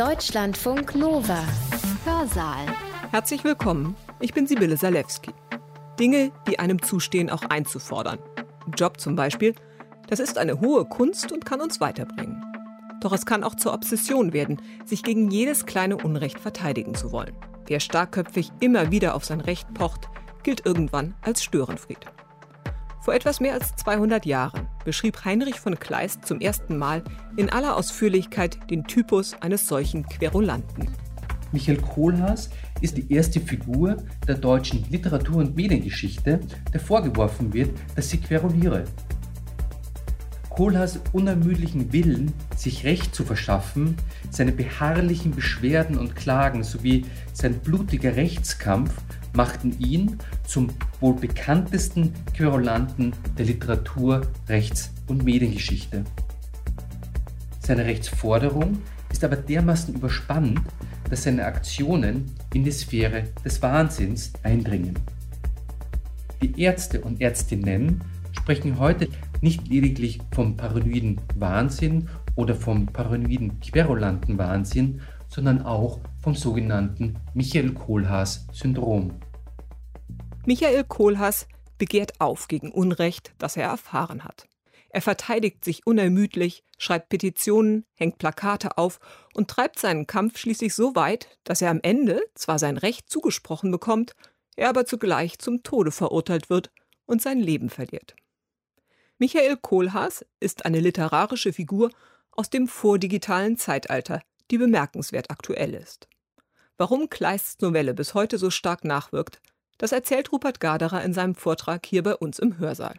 Deutschlandfunk Nova. Hörsaal. Herzlich willkommen. Ich bin Sibylle Salewski. Dinge, die einem zustehen, auch einzufordern. Job zum Beispiel, das ist eine hohe Kunst und kann uns weiterbringen. Doch es kann auch zur Obsession werden, sich gegen jedes kleine Unrecht verteidigen zu wollen. Wer starkköpfig immer wieder auf sein Recht pocht, gilt irgendwann als Störenfried. Vor etwas mehr als 200 Jahren beschrieb Heinrich von Kleist zum ersten Mal in aller Ausführlichkeit den Typus eines solchen Querulanten. Michael Kohlhaas ist die erste Figur der deutschen Literatur- und Mediengeschichte, der vorgeworfen wird, dass sie queruliere. Kohlhaas unermüdlichen Willen, sich Recht zu verschaffen, seine beharrlichen Beschwerden und Klagen sowie sein blutiger Rechtskampf machten ihn zum wohl bekanntesten Querulanten der Literatur, Rechts- und Mediengeschichte. Seine Rechtsforderung ist aber dermaßen überspannt, dass seine Aktionen in die Sphäre des Wahnsinns eindringen. Die Ärzte und Ärztinnen sprechen heute nicht lediglich vom paranoiden Wahnsinn oder vom paranoiden querulanten Wahnsinn, sondern auch vom sogenannten Michael Kohlhaas-Syndrom. Michael Kohlhaas begehrt auf gegen Unrecht, das er erfahren hat. Er verteidigt sich unermüdlich, schreibt Petitionen, hängt Plakate auf und treibt seinen Kampf schließlich so weit, dass er am Ende zwar sein Recht zugesprochen bekommt, er aber zugleich zum Tode verurteilt wird und sein Leben verliert. Michael Kohlhaas ist eine literarische Figur aus dem vordigitalen Zeitalter, die bemerkenswert aktuell ist. Warum Kleists Novelle bis heute so stark nachwirkt, das erzählt Rupert Garderer in seinem Vortrag hier bei uns im Hörsaal.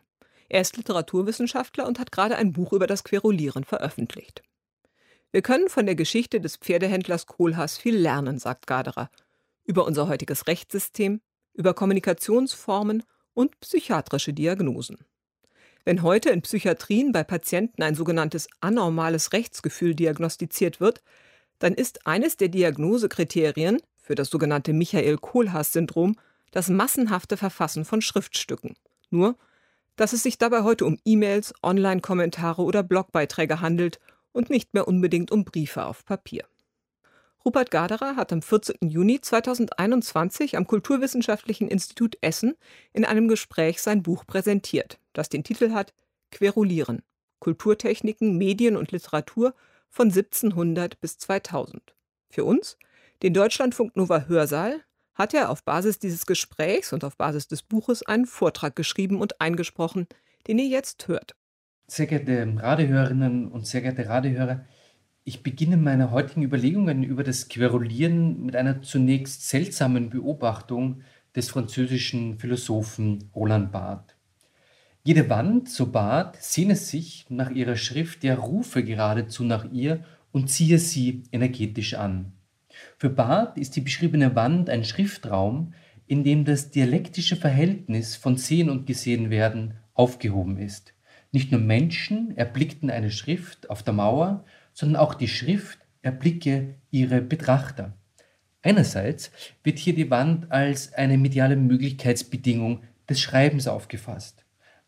Er ist Literaturwissenschaftler und hat gerade ein Buch über das Querulieren veröffentlicht. Wir können von der Geschichte des Pferdehändlers Kohlhaas viel lernen, sagt Garderer, über unser heutiges Rechtssystem, über Kommunikationsformen und psychiatrische Diagnosen. Wenn heute in Psychiatrien bei Patienten ein sogenanntes anormales Rechtsgefühl diagnostiziert wird, dann ist eines der Diagnosekriterien für das sogenannte Michael-Kohlhaas-Syndrom das massenhafte Verfassen von Schriftstücken. Nur, dass es sich dabei heute um E-Mails, Online-Kommentare oder Blogbeiträge handelt und nicht mehr unbedingt um Briefe auf Papier. Rupert Gaderer hat am 14. Juni 2021 am Kulturwissenschaftlichen Institut Essen in einem Gespräch sein Buch präsentiert, das den Titel hat Querulieren. Kulturtechniken, Medien und Literatur von 1700 bis 2000. Für uns, den Deutschlandfunk Nova Hörsaal, hat er auf Basis dieses Gesprächs und auf Basis des Buches einen Vortrag geschrieben und eingesprochen, den ihr jetzt hört. Sehr geehrte Radiohörerinnen und sehr geehrte Radiohörer, ich beginne meine heutigen Überlegungen über das Querulieren mit einer zunächst seltsamen Beobachtung des französischen Philosophen Roland Barthes. Jede Wand, so Barth, sehne sich nach ihrer Schrift, der rufe geradezu nach ihr und ziehe sie energetisch an. Für Barth ist die beschriebene Wand ein Schriftraum, in dem das dialektische Verhältnis von Sehen und Gesehenwerden aufgehoben ist. Nicht nur Menschen erblickten eine Schrift auf der Mauer, sondern auch die Schrift erblicke ihre Betrachter. Einerseits wird hier die Wand als eine mediale Möglichkeitsbedingung des Schreibens aufgefasst.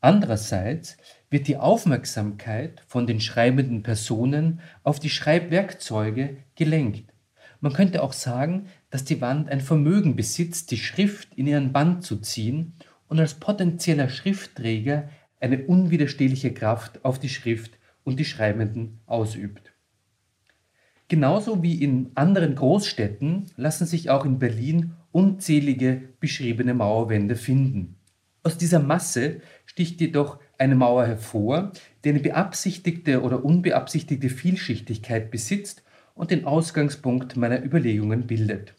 Andererseits wird die Aufmerksamkeit von den schreibenden Personen auf die Schreibwerkzeuge gelenkt. Man könnte auch sagen, dass die Wand ein Vermögen besitzt, die Schrift in ihren Band zu ziehen und als potenzieller Schriftträger eine unwiderstehliche Kraft auf die Schrift und die Schreibenden ausübt. Genauso wie in anderen Großstädten lassen sich auch in Berlin unzählige beschriebene Mauerwände finden. Aus dieser Masse sticht jedoch eine Mauer hervor, die eine beabsichtigte oder unbeabsichtigte Vielschichtigkeit besitzt und den Ausgangspunkt meiner Überlegungen bildet.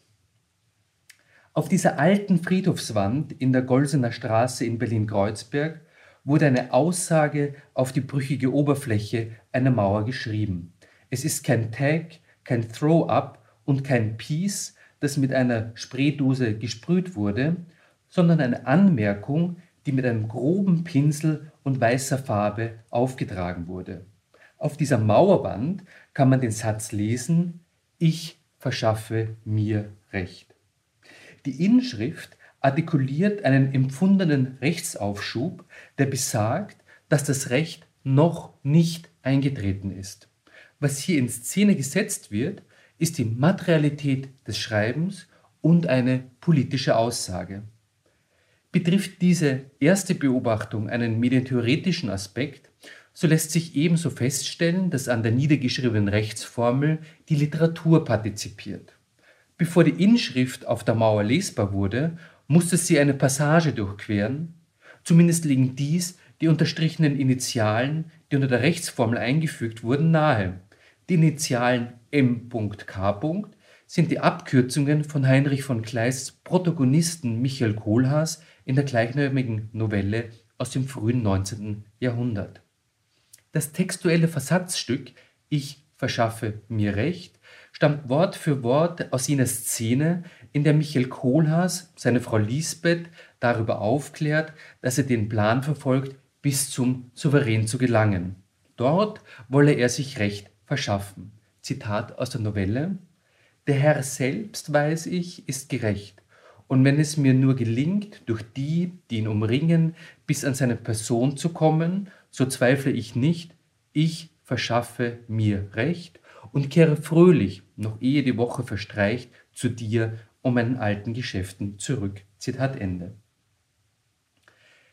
Auf dieser alten Friedhofswand in der Golsener Straße in Berlin-Kreuzberg wurde eine Aussage auf die brüchige Oberfläche einer Mauer geschrieben. Es ist kein Tag, kein Throw-up und kein Piece, das mit einer Spraydose gesprüht wurde, sondern eine Anmerkung, die mit einem groben Pinsel und weißer Farbe aufgetragen wurde. Auf dieser Mauerwand kann man den Satz lesen, ich verschaffe mir Recht. Die Inschrift artikuliert einen empfundenen Rechtsaufschub, der besagt, dass das Recht noch nicht eingetreten ist. Was hier in Szene gesetzt wird, ist die Materialität des Schreibens und eine politische Aussage. Betrifft diese erste Beobachtung einen medientheoretischen Aspekt, so lässt sich ebenso feststellen, dass an der niedergeschriebenen Rechtsformel die Literatur partizipiert. Bevor die Inschrift auf der Mauer lesbar wurde, musste sie eine Passage durchqueren. Zumindest liegen dies die unterstrichenen Initialen, die unter der Rechtsformel eingefügt wurden, nahe. Die Initialen M.K. sind die Abkürzungen von Heinrich von Kleists Protagonisten Michael Kohlhaas in der gleichnamigen Novelle aus dem frühen 19. Jahrhundert. Das textuelle Versatzstück Ich verschaffe mir Recht stammt Wort für Wort aus jener Szene, in der Michael Kohlhaas seine Frau Lisbeth darüber aufklärt, dass er den Plan verfolgt, bis zum Souverän zu gelangen. Dort wolle er sich Recht verschaffen. Zitat aus der Novelle. Der Herr selbst, weiß ich, ist gerecht. Und wenn es mir nur gelingt, durch die, die ihn umringen, bis an seine Person zu kommen, so zweifle ich nicht, ich verschaffe mir Recht und kehre fröhlich, noch ehe die Woche verstreicht, zu dir um meinen alten Geschäften zurück. Zitat Ende.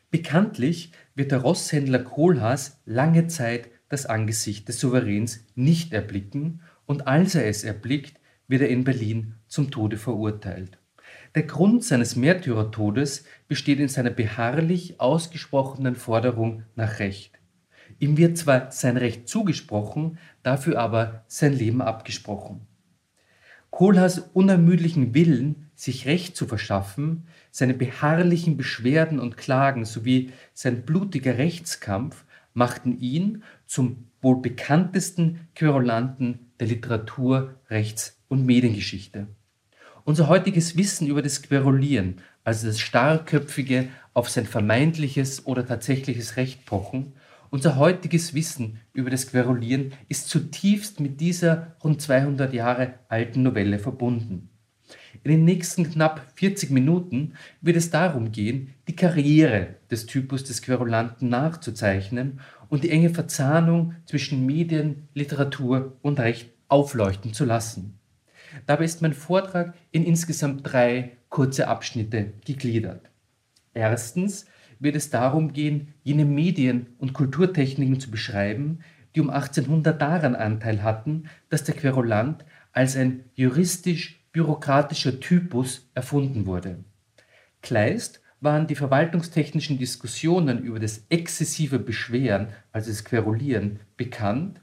Bekanntlich wird der Rosshändler Kohlhaas lange Zeit das Angesicht des Souveräns nicht erblicken und als er es erblickt, wird er in Berlin zum Tode verurteilt. Der Grund seines Märtyrertodes besteht in seiner beharrlich ausgesprochenen Forderung nach Recht. Ihm wird zwar sein Recht zugesprochen, dafür aber sein Leben abgesprochen. Kohlhaas unermüdlichen Willen, sich Recht zu verschaffen, seine beharrlichen Beschwerden und Klagen sowie sein blutiger Rechtskampf machten ihn zum wohl bekanntesten Querulanten der Literatur, Rechts- und Mediengeschichte. Unser heutiges Wissen über das Querulieren, also das starrköpfige auf sein vermeintliches oder tatsächliches Recht pochen, unser heutiges Wissen über das Querulieren ist zutiefst mit dieser rund 200 Jahre alten Novelle verbunden. In den nächsten knapp 40 Minuten wird es darum gehen, die Karriere des Typus des Querulanten nachzuzeichnen und die enge Verzahnung zwischen Medien, Literatur und Recht aufleuchten zu lassen. Dabei ist mein Vortrag in insgesamt drei kurze Abschnitte gegliedert. Erstens wird es darum gehen, jene Medien- und Kulturtechniken zu beschreiben, die um 1800 daran Anteil hatten, dass der Querulant als ein juristisch-bürokratischer Typus erfunden wurde. Kleist waren die verwaltungstechnischen Diskussionen über das exzessive Beschweren, also das Querulieren, bekannt,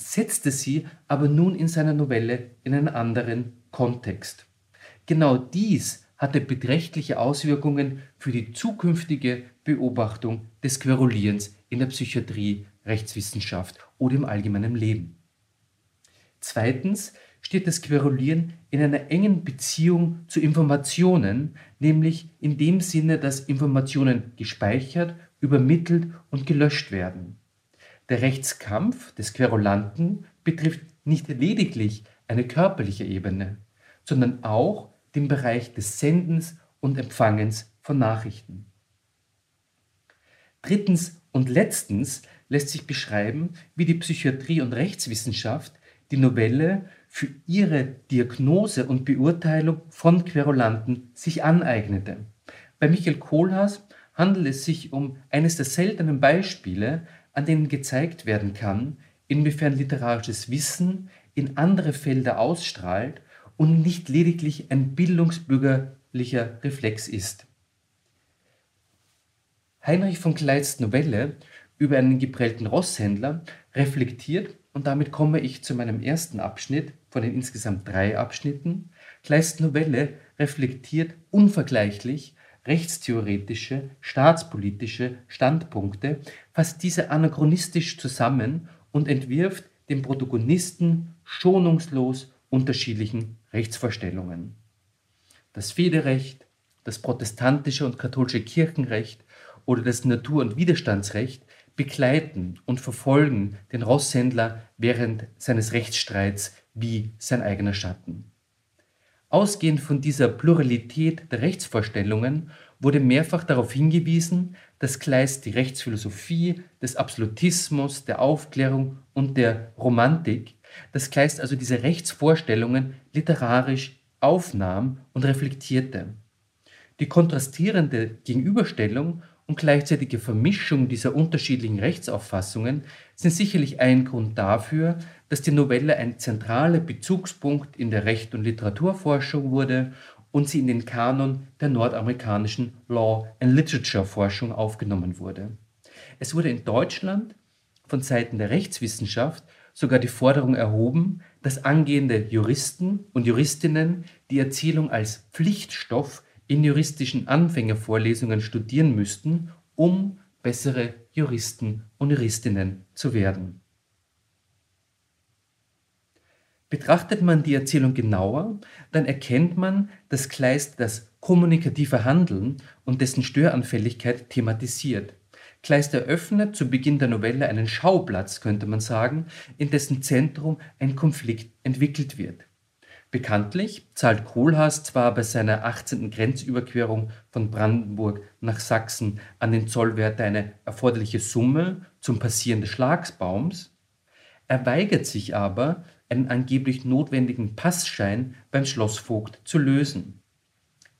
setzte sie aber nun in seiner Novelle in einen anderen Kontext. Genau dies hatte beträchtliche Auswirkungen für die zukünftige Beobachtung des Querulierens in der Psychiatrie, Rechtswissenschaft oder im allgemeinen Leben. Zweitens steht das Querulieren in einer engen Beziehung zu Informationen, nämlich in dem Sinne, dass Informationen gespeichert, übermittelt und gelöscht werden. Der Rechtskampf des Querulanten betrifft nicht lediglich eine körperliche Ebene, sondern auch den Bereich des Sendens und Empfangens von Nachrichten. Drittens und letztens lässt sich beschreiben, wie die Psychiatrie und Rechtswissenschaft die Novelle für ihre Diagnose und Beurteilung von Querulanten sich aneignete. Bei Michael Kohlhaas handelt es sich um eines der seltenen Beispiele, an denen gezeigt werden kann, inwiefern literarisches Wissen in andere Felder ausstrahlt und nicht lediglich ein bildungsbürgerlicher Reflex ist. Heinrich von Kleists Novelle über einen geprellten Rosshändler reflektiert, und damit komme ich zu meinem ersten Abschnitt von den insgesamt drei Abschnitten. Kleists Novelle reflektiert unvergleichlich rechtstheoretische, staatspolitische Standpunkte, fasst diese anachronistisch zusammen und entwirft dem Protagonisten schonungslos unterschiedlichen Rechtsvorstellungen. Das Federrecht, das protestantische und katholische Kirchenrecht oder das Natur- und Widerstandsrecht begleiten und verfolgen den Rosshändler während seines Rechtsstreits wie sein eigener Schatten. Ausgehend von dieser Pluralität der Rechtsvorstellungen wurde mehrfach darauf hingewiesen, dass Kleist die Rechtsphilosophie des Absolutismus, der Aufklärung und der Romantik dass Kleist also diese Rechtsvorstellungen literarisch aufnahm und reflektierte. Die kontrastierende Gegenüberstellung und gleichzeitige Vermischung dieser unterschiedlichen Rechtsauffassungen sind sicherlich ein Grund dafür, dass die Novelle ein zentraler Bezugspunkt in der Recht- und Literaturforschung wurde und sie in den Kanon der nordamerikanischen Law and Literature Forschung aufgenommen wurde. Es wurde in Deutschland von Seiten der Rechtswissenschaft sogar die Forderung erhoben, dass angehende Juristen und Juristinnen die Erzählung als Pflichtstoff in juristischen Anfängervorlesungen studieren müssten, um bessere Juristen und Juristinnen zu werden. Betrachtet man die Erzählung genauer, dann erkennt man, dass Kleist das kommunikative Handeln und dessen Störanfälligkeit thematisiert. Kleist eröffnet zu Beginn der Novelle einen Schauplatz, könnte man sagen, in dessen Zentrum ein Konflikt entwickelt wird. Bekanntlich zahlt Kohlhaas zwar bei seiner 18. Grenzüberquerung von Brandenburg nach Sachsen an den Zollwärter eine erforderliche Summe zum Passieren des Schlagsbaums, er weigert sich aber, einen angeblich notwendigen Passschein beim Schlossvogt zu lösen.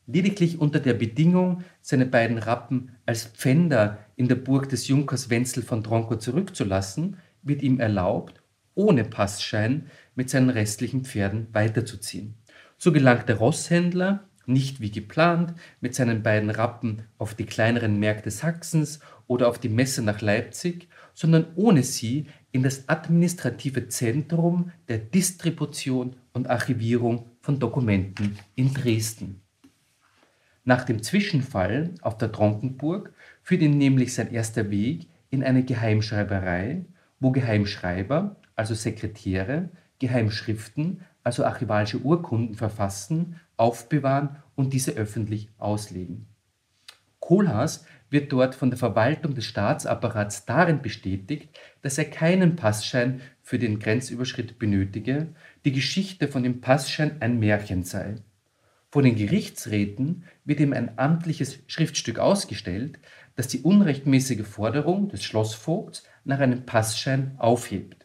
Lediglich unter der Bedingung, seine beiden Rappen als Pfänder in der Burg des Junkers Wenzel von Tronko zurückzulassen, wird ihm erlaubt, ohne Passschein mit seinen restlichen Pferden weiterzuziehen. So gelangt der Rosshändler, nicht wie geplant, mit seinen beiden Rappen auf die kleineren Märkte Sachsens oder auf die Messe nach Leipzig, sondern ohne sie in das administrative Zentrum der Distribution und Archivierung von Dokumenten in Dresden. Nach dem Zwischenfall auf der Tronkenburg führt ihn nämlich sein erster Weg in eine Geheimschreiberei, wo Geheimschreiber, also Sekretäre, Geheimschriften, also archivalische Urkunden verfassen, aufbewahren und diese öffentlich auslegen. Kohlhaas wird dort von der Verwaltung des Staatsapparats darin bestätigt, dass er keinen Passschein für den Grenzüberschritt benötige, die Geschichte von dem Passschein ein Märchen sei. Vor den Gerichtsräten wird ihm ein amtliches Schriftstück ausgestellt, das die unrechtmäßige Forderung des Schlossvogts nach einem Passschein aufhebt.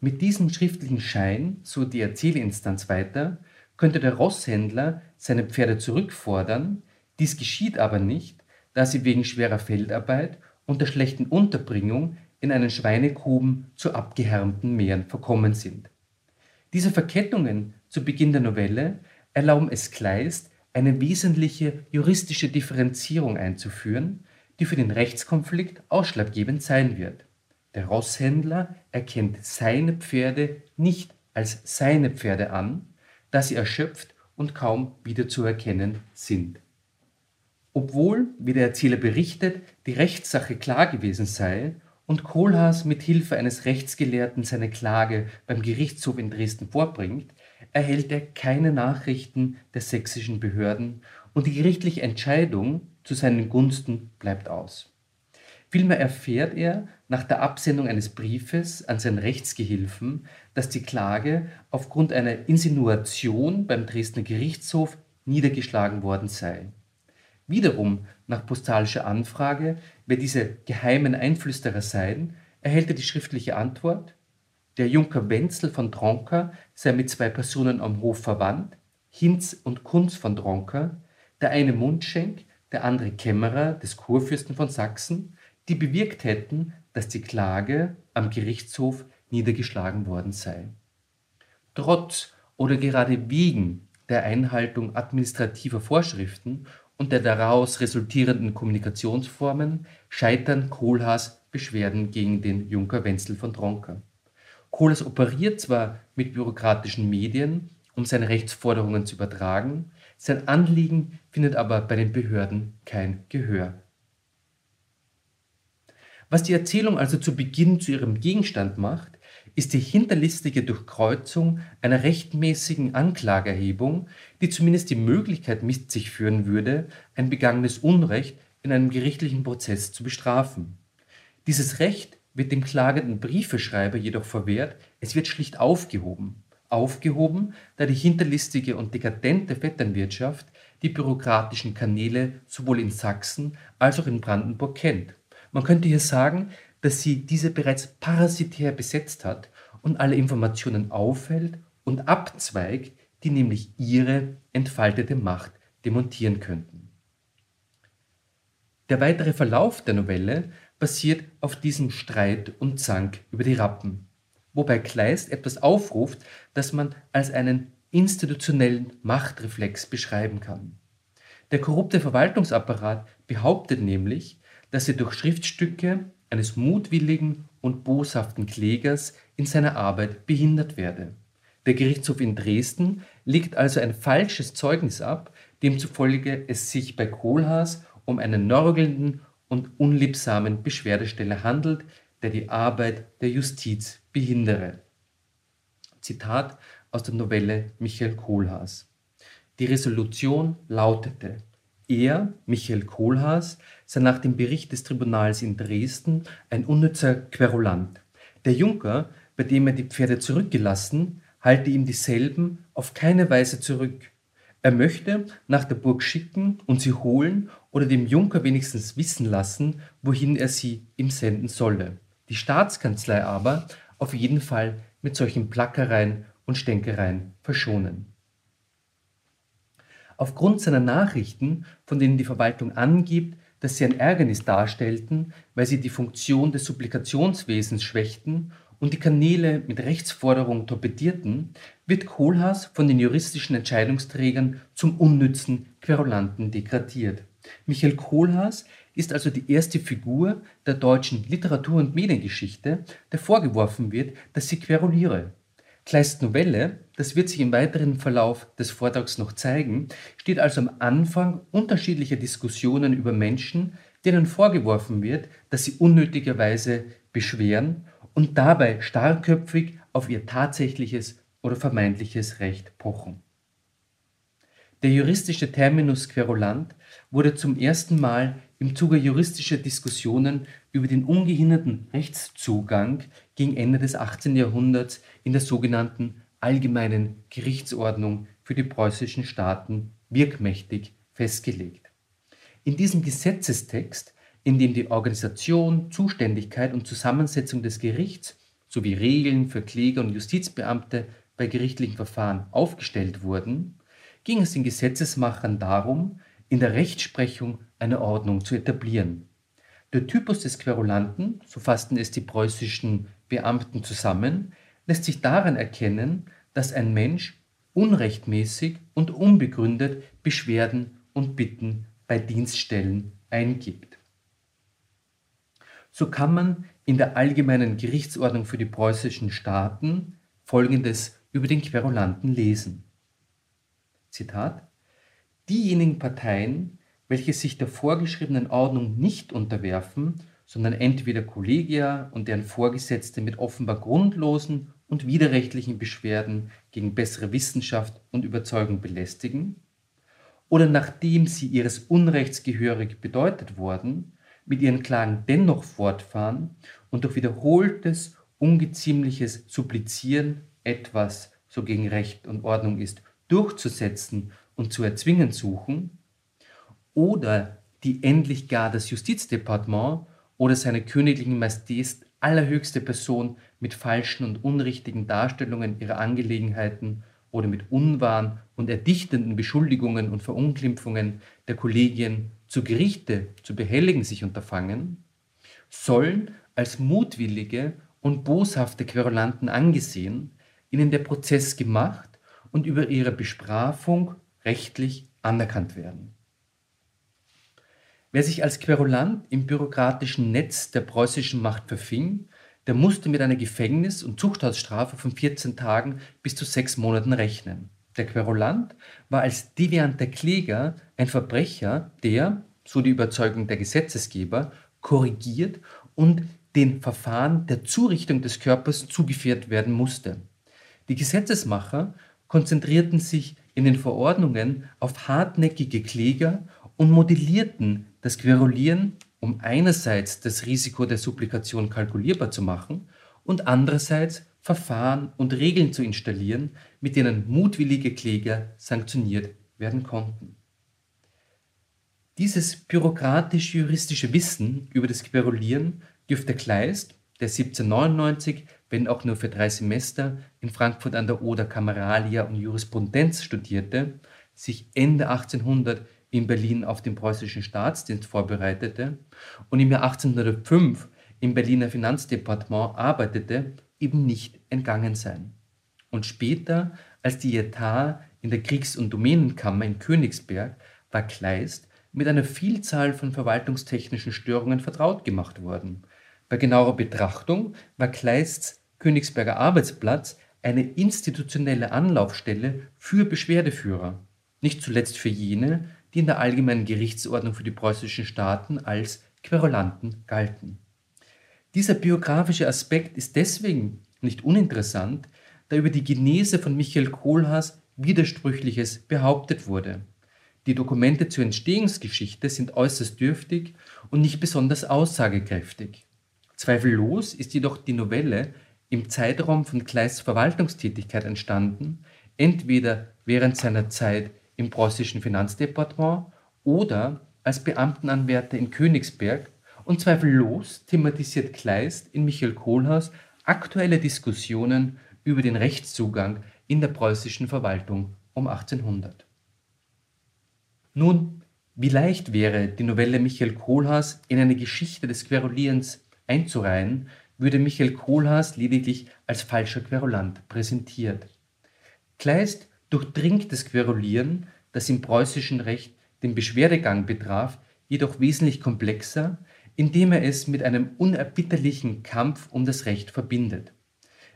Mit diesem schriftlichen Schein, so die Erzählinstanz weiter, könnte der Rosshändler seine Pferde zurückfordern, dies geschieht aber nicht, da sie wegen schwerer Feldarbeit und der schlechten Unterbringung in einen Schweinegruben zu abgehärmten Meeren verkommen sind. Diese Verkettungen zu Beginn der Novelle erlauben es Kleist, eine wesentliche juristische Differenzierung einzuführen, die für den Rechtskonflikt ausschlaggebend sein wird. Der Rosshändler erkennt seine Pferde nicht als seine Pferde an, da sie erschöpft und kaum wieder zu erkennen sind. Obwohl, wie der Erzähler berichtet, die Rechtssache klar gewesen sei und Kohlhaas mit Hilfe eines Rechtsgelehrten seine Klage beim Gerichtshof in Dresden vorbringt, erhält er keine Nachrichten der sächsischen Behörden und die gerichtliche Entscheidung zu seinen Gunsten bleibt aus. Vielmehr erfährt er nach der Absendung eines Briefes an seinen Rechtsgehilfen, dass die Klage aufgrund einer Insinuation beim Dresdner Gerichtshof niedergeschlagen worden sei. Wiederum nach postalischer Anfrage, wer diese geheimen Einflüsterer seien, erhält er die schriftliche Antwort, der Junker Wenzel von Tronka sei mit zwei Personen am Hof verwandt, Hinz und Kunz von Tronka, der eine Mundschenk, der andere Kämmerer des Kurfürsten von Sachsen, die bewirkt hätten, dass die Klage am Gerichtshof niedergeschlagen worden sei. Trotz oder gerade wegen der Einhaltung administrativer Vorschriften und der daraus resultierenden Kommunikationsformen scheitern Kohlhaas Beschwerden gegen den Junker Wenzel von Tronka. Kohlhaas operiert zwar mit bürokratischen Medien, um seine Rechtsforderungen zu übertragen, sein Anliegen findet aber bei den Behörden kein Gehör. Was die Erzählung also zu Beginn zu ihrem Gegenstand macht, ist die hinterlistige Durchkreuzung einer rechtmäßigen Anklageerhebung, die zumindest die Möglichkeit mit sich führen würde, ein begangenes Unrecht in einem gerichtlichen Prozess zu bestrafen. Dieses Recht wird dem klagenden Briefeschreiber jedoch verwehrt, es wird schlicht aufgehoben. Aufgehoben, da die hinterlistige und dekadente Vetternwirtschaft die bürokratischen Kanäle sowohl in Sachsen als auch in Brandenburg kennt. Man könnte hier sagen, dass sie diese bereits parasitär besetzt hat und alle Informationen aufhält und abzweigt, die nämlich ihre entfaltete Macht demontieren könnten. Der weitere Verlauf der Novelle basiert auf diesem Streit und Zank über die Rappen, wobei Kleist etwas aufruft, das man als einen institutionellen Machtreflex beschreiben kann. Der korrupte Verwaltungsapparat behauptet nämlich, dass er durch Schriftstücke eines mutwilligen und boshaften Klägers in seiner Arbeit behindert werde. Der Gerichtshof in Dresden legt also ein falsches Zeugnis ab, demzufolge es sich bei Kohlhaas um einen nörgelnden und unliebsamen Beschwerdesteller handelt, der die Arbeit der Justiz behindere. Zitat aus der Novelle Michael Kohlhaas. Die Resolution lautete, er, Michael Kohlhaas, sei nach dem Bericht des Tribunals in Dresden ein unnützer Querulant. Der Junker, bei dem er die Pferde zurückgelassen, halte ihm dieselben auf keine Weise zurück. Er möchte nach der Burg schicken und sie holen oder dem Junker wenigstens wissen lassen, wohin er sie ihm senden solle. Die Staatskanzlei aber auf jeden Fall mit solchen Plackereien und Stänkereien verschonen. Aufgrund seiner Nachrichten, von denen die Verwaltung angibt, dass sie ein Ärgernis darstellten, weil sie die Funktion des Supplikationswesens schwächten und die Kanäle mit Rechtsforderungen torpedierten, wird Kohlhaas von den juristischen Entscheidungsträgern zum unnützen Querulanten degradiert. Michael Kohlhaas ist also die erste Figur der deutschen Literatur- und Mediengeschichte, der vorgeworfen wird, dass sie queruliere. Kleists Novelle, das wird sich im weiteren Verlauf des Vortrags noch zeigen, steht also am Anfang unterschiedlicher Diskussionen über Menschen, denen vorgeworfen wird, dass sie unnötigerweise beschweren und dabei starrköpfig auf ihr tatsächliches oder vermeintliches Recht pochen. Der juristische Terminus querulant wurde zum ersten Mal im Zuge juristischer Diskussionen über den ungehinderten Rechtszugang gegen Ende des 18. Jahrhunderts in der sogenannten Allgemeinen Gerichtsordnung für die preußischen Staaten wirkmächtig festgelegt. In diesem Gesetzestext, in dem die Organisation, Zuständigkeit und Zusammensetzung des Gerichts sowie Regeln für Kläger und Justizbeamte bei gerichtlichen Verfahren aufgestellt wurden, ging es den Gesetzesmachern darum, in der Rechtsprechung eine Ordnung zu etablieren. Der Typus des Querulanten, so fassten es die preußischen Beamten zusammen, lässt sich daran erkennen, dass ein Mensch unrechtmäßig und unbegründet Beschwerden und Bitten bei Dienststellen eingibt. So kann man in der allgemeinen Gerichtsordnung für die preußischen Staaten Folgendes über den Querulanten lesen. Zitat Diejenigen Parteien, welche sich der vorgeschriebenen Ordnung nicht unterwerfen, sondern entweder Kollegia und deren Vorgesetzte mit offenbar grundlosen und widerrechtlichen Beschwerden gegen bessere Wissenschaft und Überzeugung belästigen, oder nachdem sie ihres Unrechts gehörig bedeutet worden, mit ihren Klagen dennoch fortfahren und durch wiederholtes, ungeziemliches Supplizieren etwas, so gegen Recht und Ordnung ist, durchzusetzen und zu erzwingen suchen, oder die endlich gar das Justizdepartement oder seine königlichen Majestät allerhöchste Person mit falschen und unrichtigen Darstellungen ihrer Angelegenheiten oder mit unwahren und erdichtenden Beschuldigungen und Verunglimpfungen der Kollegien zu Gerichte zu behelligen sich unterfangen, sollen als mutwillige und boshafte Querulanten angesehen, ihnen der Prozess gemacht und über ihre Bestrafung rechtlich anerkannt werden. Wer sich als Querulant im bürokratischen Netz der preußischen Macht verfing, der musste mit einer Gefängnis- und Zuchthausstrafe von 14 Tagen bis zu sechs Monaten rechnen. Der Querulant war als devianter Kläger ein Verbrecher, der, so die Überzeugung der Gesetzesgeber, korrigiert und den Verfahren der Zurichtung des Körpers zugeführt werden musste. Die Gesetzesmacher konzentrierten sich in den Verordnungen auf hartnäckige Kläger und modellierten das Querulieren, um einerseits das Risiko der Supplikation kalkulierbar zu machen und andererseits Verfahren und Regeln zu installieren, mit denen mutwillige Kläger sanktioniert werden konnten. Dieses bürokratisch-juristische Wissen über das Querulieren dürfte Kleist, der 1799 wenn auch nur für drei Semester, in Frankfurt an der Oder Kameralia und Jurisprudenz studierte, sich Ende 1800 in Berlin auf den preußischen Staatsdienst vorbereitete und im Jahr 1805 im Berliner Finanzdepartement arbeitete, eben nicht entgangen sein. Und später, als die Etat in der Kriegs- und Domänenkammer in Königsberg, war Kleist mit einer Vielzahl von verwaltungstechnischen Störungen vertraut gemacht worden. Bei genauer Betrachtung war Kleists Königsberger Arbeitsplatz eine institutionelle Anlaufstelle für Beschwerdeführer, nicht zuletzt für jene, die in der allgemeinen Gerichtsordnung für die preußischen Staaten als Querulanten galten. Dieser biografische Aspekt ist deswegen nicht uninteressant, da über die Genese von Michael Kohlhaas Widersprüchliches behauptet wurde. Die Dokumente zur Entstehungsgeschichte sind äußerst dürftig und nicht besonders aussagekräftig. Zweifellos ist jedoch die Novelle im Zeitraum von Kleists Verwaltungstätigkeit entstanden, entweder während seiner Zeit im preußischen Finanzdepartement oder als Beamtenanwärter in Königsberg und zweifellos thematisiert Kleist in Michael Kohlhaas aktuelle Diskussionen über den Rechtszugang in der preußischen Verwaltung um 1800. Nun, wie leicht wäre, die Novelle Michael Kohlhaas in eine Geschichte des Querulierens einzureihen, würde Michael Kohlhaas lediglich als falscher Querulant präsentiert. Kleist durchdringt das Querulieren, das im preußischen Recht den Beschwerdegang betraf, jedoch wesentlich komplexer, indem er es mit einem unerbitterlichen Kampf um das Recht verbindet.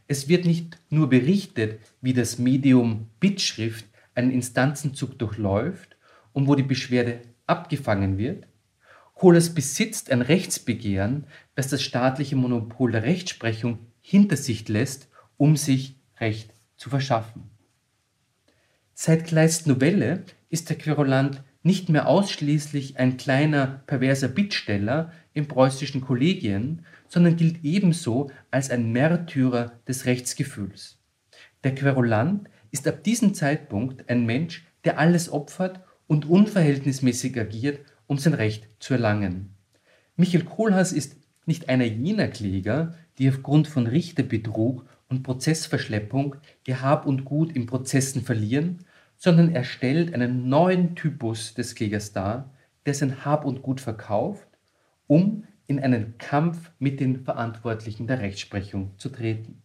Es wird nicht nur berichtet, wie das Medium Bittschrift einen Instanzenzug durchläuft, und wo die Beschwerde abgefangen wird. Kohlers besitzt ein Rechtsbegehren, das das staatliche Monopol der Rechtsprechung hinter sich lässt, um sich Recht zu verschaffen. Seit Kleists Novelle ist der Querulant nicht mehr ausschließlich ein kleiner perverser Bittsteller in preußischen Kollegien, sondern gilt ebenso als ein Märtyrer des Rechtsgefühls. Der Querulant ist ab diesem Zeitpunkt ein Mensch, der alles opfert, und unverhältnismäßig agiert, um sein Recht zu erlangen. Michael Kohlhaas ist nicht einer jener Kläger, die aufgrund von Richterbetrug und Prozessverschleppung ihr Hab und Gut in Prozessen verlieren, sondern er stellt einen neuen Typus des Klägers dar, der sein Hab und Gut verkauft, um in einen Kampf mit den Verantwortlichen der Rechtsprechung zu treten.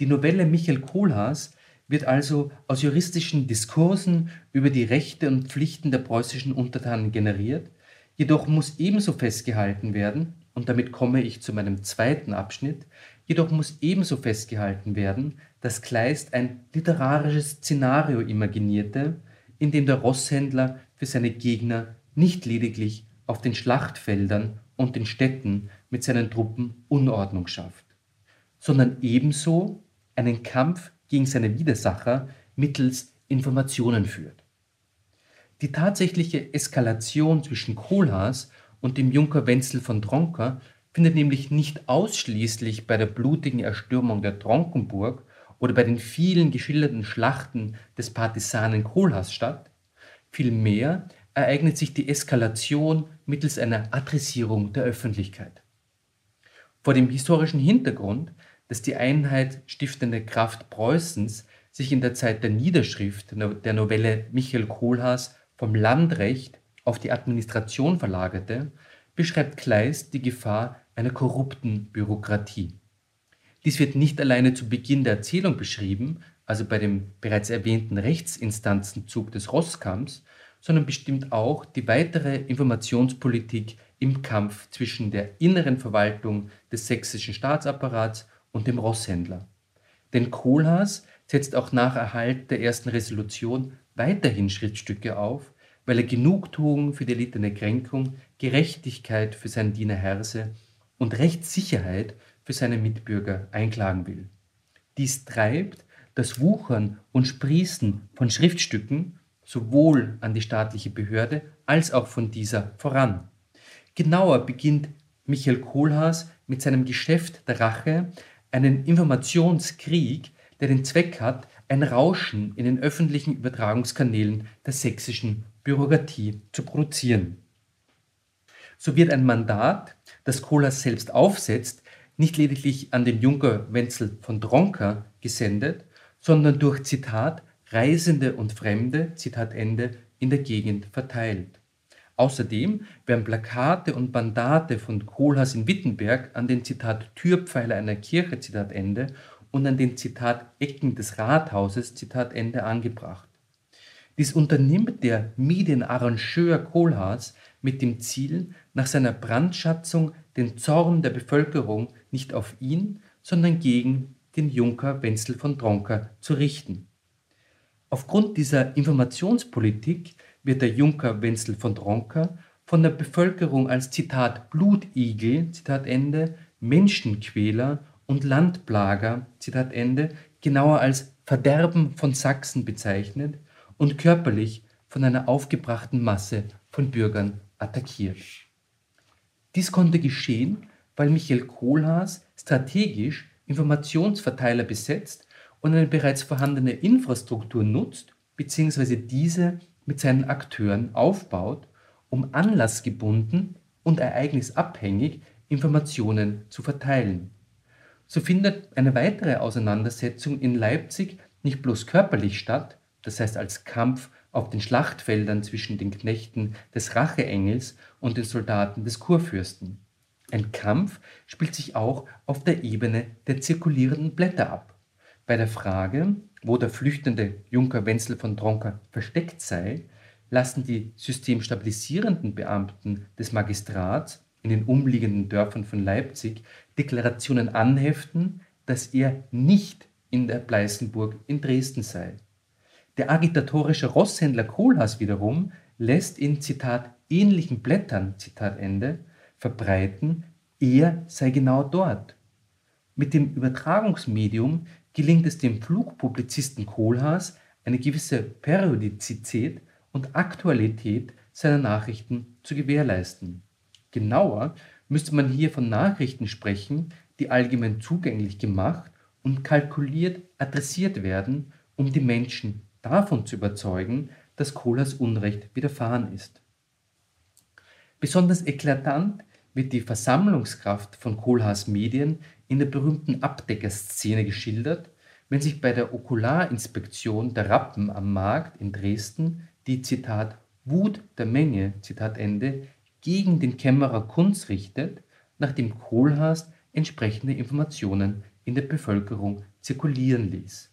Die Novelle Michael Kohlhaas wird also aus juristischen Diskursen über die Rechte und Pflichten der preußischen Untertanen generiert, jedoch muss ebenso festgehalten werden, und damit komme ich zu meinem zweiten Abschnitt, jedoch muss ebenso festgehalten werden, dass Kleist ein literarisches Szenario imaginierte, in dem der Rosshändler für seine Gegner nicht lediglich auf den Schlachtfeldern und den Städten mit seinen Truppen Unordnung schafft, sondern ebenso einen Kampf gegen seine Widersacher mittels Informationen führt. Die tatsächliche Eskalation zwischen Kohlhaas und dem Junker Wenzel von Tronka findet nämlich nicht ausschließlich bei der blutigen Erstürmung der Tronkenburg oder bei den vielen geschilderten Schlachten des Partisanen Kohlhaas statt, vielmehr ereignet sich die Eskalation mittels einer Adressierung der Öffentlichkeit. Vor dem historischen Hintergrund dass die Einheit stiftende Kraft Preußens sich in der Zeit der Niederschrift der Novelle Michael Kohlhaas vom Landrecht auf die Administration verlagerte, beschreibt Kleist die Gefahr einer korrupten Bürokratie. Dies wird nicht alleine zu Beginn der Erzählung beschrieben, also bei dem bereits erwähnten Rechtsinstanzenzug des Rosskamms, sondern bestimmt auch die weitere Informationspolitik im Kampf zwischen der inneren Verwaltung des sächsischen Staatsapparats und dem Rosshändler. Denn Kohlhaas setzt auch nach Erhalt der ersten Resolution weiterhin Schriftstücke auf, weil er Genugtuung für die erlittene Kränkung, Gerechtigkeit für seinen Diener Herse und Rechtssicherheit für seine Mitbürger einklagen will. Dies treibt das Wuchern und Sprießen von Schriftstücken sowohl an die staatliche Behörde als auch von dieser voran. Genauer beginnt Michael Kohlhaas mit seinem Geschäft der Rache einen Informationskrieg, der den Zweck hat, ein Rauschen in den öffentlichen Übertragungskanälen der sächsischen Bürokratie zu produzieren. So wird ein Mandat, das Kohlhaas selbst aufsetzt, nicht lediglich an den Junker Wenzel von Tronka gesendet, sondern durch Zitat Reisende und Fremde, Zitat Ende, in der Gegend verteilt. Außerdem werden Plakate und Bandate von Kohlhaas in Wittenberg an den Zitat Türpfeiler einer Kirche, Zitat Ende, und an den Zitat Ecken des Rathauses, Zitat Ende, angebracht. Dies unternimmt der Medienarrangeur Kohlhaas mit dem Ziel, nach seiner Brandschatzung den Zorn der Bevölkerung nicht auf ihn, sondern gegen den Junker Wenzel von Tronka zu richten. Aufgrund dieser Informationspolitik wird der Junker Wenzel von Tronka von der Bevölkerung als Zitat Blutigel, Zitat Ende, Menschenquäler und Landplager, Zitat Ende, genauer als Verderben von Sachsen bezeichnet und körperlich von einer aufgebrachten Masse von Bürgern attackiert. Dies konnte geschehen, weil Michael Kohlhaas strategisch Informationsverteiler besetzt und eine bereits vorhandene Infrastruktur nutzt bzw. diese mit seinen Akteuren aufbaut, um anlassgebunden und ereignisabhängig Informationen zu verteilen. So findet eine weitere Auseinandersetzung in Leipzig nicht bloß körperlich statt, das heißt als Kampf auf den Schlachtfeldern zwischen den Knechten des Racheengels und den Soldaten des Kurfürsten. Ein Kampf spielt sich auch auf der Ebene der zirkulierenden Blätter ab. Bei der Frage, wo der flüchtende Junker Wenzel von Tronka versteckt sei, lassen die systemstabilisierenden Beamten des Magistrats in den umliegenden Dörfern von Leipzig Deklarationen anheften, dass er nicht in der Pleißenburg in Dresden sei. Der agitatorische Rosshändler Kohlhaas wiederum lässt in Zitat ähnlichen Blättern Zitat Ende verbreiten, er sei genau dort. Mit dem Übertragungsmedium gelingt es dem Flugpublizisten Kohlhaas, eine gewisse Periodizität und Aktualität seiner Nachrichten zu gewährleisten. Genauer müsste man hier von Nachrichten sprechen, die allgemein zugänglich gemacht und kalkuliert adressiert werden, um die Menschen davon zu überzeugen, dass Kohlhaas Unrecht widerfahren ist. Besonders eklatant wird die Versammlungskraft von Kohlhaas Medien in der berühmten Abdeckerszene geschildert, wenn sich bei der Okularinspektion der Rappen am Markt in Dresden die Zitat Wut der Menge Zitat Ende gegen den Kämmerer Kunz richtet, nachdem Kohlhaas entsprechende Informationen in der Bevölkerung zirkulieren ließ.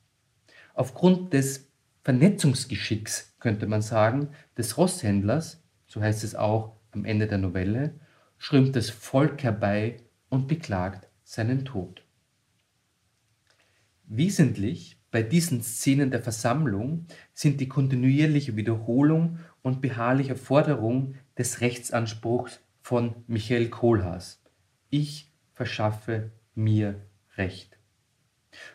Aufgrund des Vernetzungsgeschicks, könnte man sagen, des Rosshändlers, so heißt es auch am Ende der Novelle, strömt das Volk herbei und beklagt seinen Tod. Wesentlich bei diesen Szenen der Versammlung sind die kontinuierliche Wiederholung und beharrliche Forderung des Rechtsanspruchs von Michael Kohlhaas. Ich verschaffe mir Recht.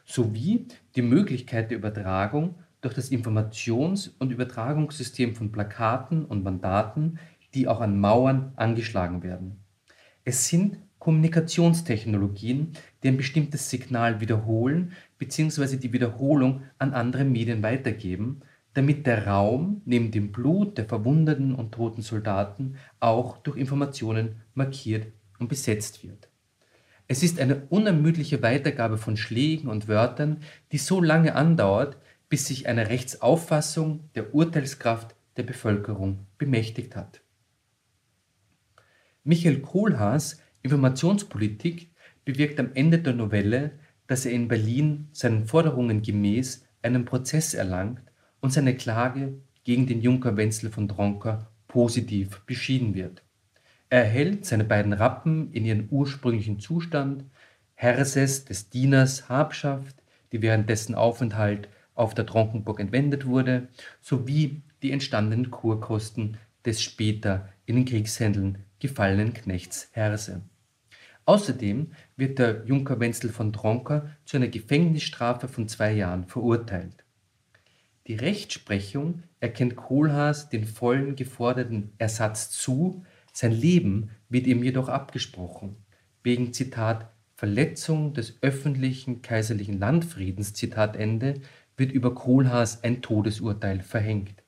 Sowie die Möglichkeit der Übertragung durch das Informations- und Übertragungssystem von Plakaten und Mandaten, die auch an Mauern angeschlagen werden. Es sind Kommunikationstechnologien, die ein bestimmtes Signal wiederholen bzw. die Wiederholung an andere Medien weitergeben, damit der Raum neben dem Blut der verwundeten und toten Soldaten auch durch Informationen markiert und besetzt wird. Es ist eine unermüdliche Weitergabe von Schlägen und Wörtern, die so lange andauert, bis sich eine Rechtsauffassung der Urteilskraft der Bevölkerung bemächtigt hat. Michael Kohlhaas Informationspolitik bewirkt am Ende der Novelle, dass er in Berlin seinen Forderungen gemäß einen Prozess erlangt und seine Klage gegen den Junker Wenzel von Tronka positiv beschieden wird. Er erhält seine beiden Rappen in ihren ursprünglichen Zustand, Herses des Dieners Habschaft, die während dessen Aufenthalt auf der Tronkenburg entwendet wurde, sowie die entstandenen Kurkosten des später in den Kriegshändeln gefallenen Knechts Herse. Außerdem wird der Junker Wenzel von Tronka zu einer Gefängnisstrafe von zwei Jahren verurteilt. Die Rechtsprechung erkennt Kohlhaas den vollen geforderten Ersatz zu, sein Leben wird ihm jedoch abgesprochen, wegen Zitat Verletzung des öffentlichen kaiserlichen Landfriedens Zitat Ende wird über Kohlhaas ein Todesurteil verhängt.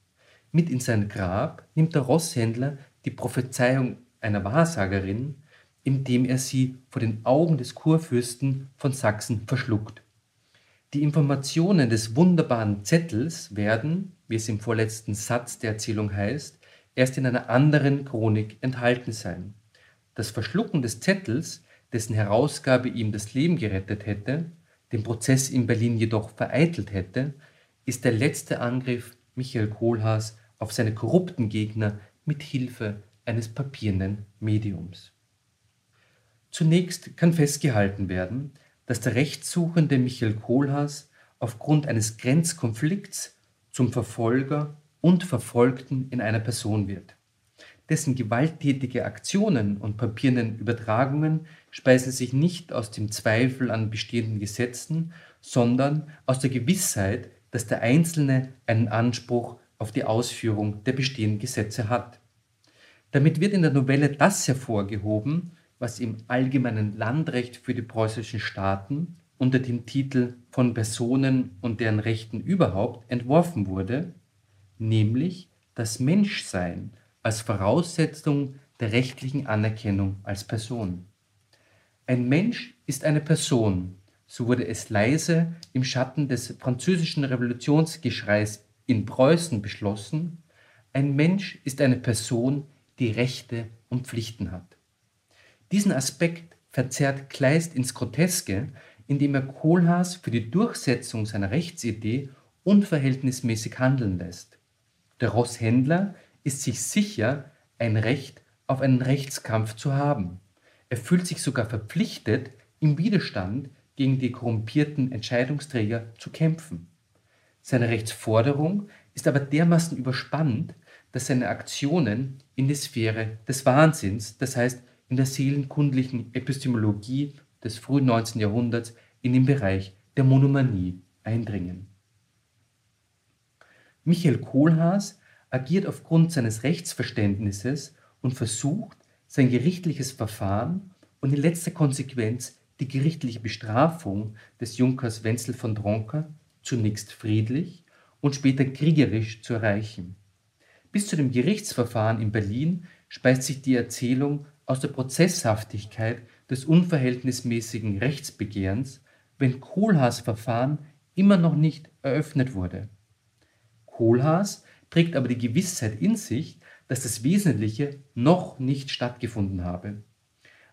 Mit in sein Grab nimmt der Rosshändler die Prophezeiung einer Wahrsagerin, indem er sie vor den Augen des Kurfürsten von Sachsen verschluckt. Die Informationen des wunderbaren Zettels werden, wie es im vorletzten Satz der Erzählung heißt, erst in einer anderen Chronik enthalten sein. Das Verschlucken des Zettels, dessen Herausgabe ihm das Leben gerettet hätte, den Prozess in Berlin jedoch vereitelt hätte, ist der letzte Angriff Michael Kohlhaas auf seine korrupten Gegner mit Hilfe eines papierenden Mediums. Zunächst kann festgehalten werden, dass der rechtssuchende Michael Kohlhaas aufgrund eines Grenzkonflikts zum Verfolger und Verfolgten in einer Person wird. Dessen gewalttätige Aktionen und papierenden Übertragungen speisen sich nicht aus dem Zweifel an bestehenden Gesetzen, sondern aus der Gewissheit, dass der Einzelne einen Anspruch auf die Ausführung der bestehenden Gesetze hat. Damit wird in der Novelle das hervorgehoben, was im allgemeinen Landrecht für die preußischen Staaten unter dem Titel von Personen und deren Rechten überhaupt entworfen wurde, nämlich das Menschsein als Voraussetzung der rechtlichen Anerkennung als Person. Ein Mensch ist eine Person, so wurde es leise im Schatten des französischen Revolutionsgeschreis in Preußen beschlossen, ein Mensch ist eine Person, die Rechte und Pflichten hat. Diesen Aspekt verzerrt Kleist ins Groteske, indem er Kohlhaas für die Durchsetzung seiner Rechtsidee unverhältnismäßig handeln lässt. Der Rosshändler ist sich sicher, ein Recht auf einen Rechtskampf zu haben. Er fühlt sich sogar verpflichtet, im Widerstand gegen die korrumpierten Entscheidungsträger zu kämpfen. Seine Rechtsforderung ist aber dermaßen überspannt, dass seine Aktionen in die Sphäre des Wahnsinns, das heißt in der seelenkundlichen Epistemologie des frühen 19. Jahrhunderts, in den Bereich der Monomanie eindringen. Michael Kohlhaas agiert aufgrund seines Rechtsverständnisses und versucht, sein gerichtliches Verfahren und in letzter Konsequenz die gerichtliche Bestrafung des Junkers Wenzel von Tronka zunächst friedlich und später kriegerisch zu erreichen. Bis zu dem Gerichtsverfahren in Berlin speist sich die Erzählung aus der Prozesshaftigkeit des unverhältnismäßigen Rechtsbegehrens, wenn Kohlhaas Verfahren immer noch nicht eröffnet wurde. Kohlhaas trägt aber die Gewissheit in sich, dass das Wesentliche noch nicht stattgefunden habe.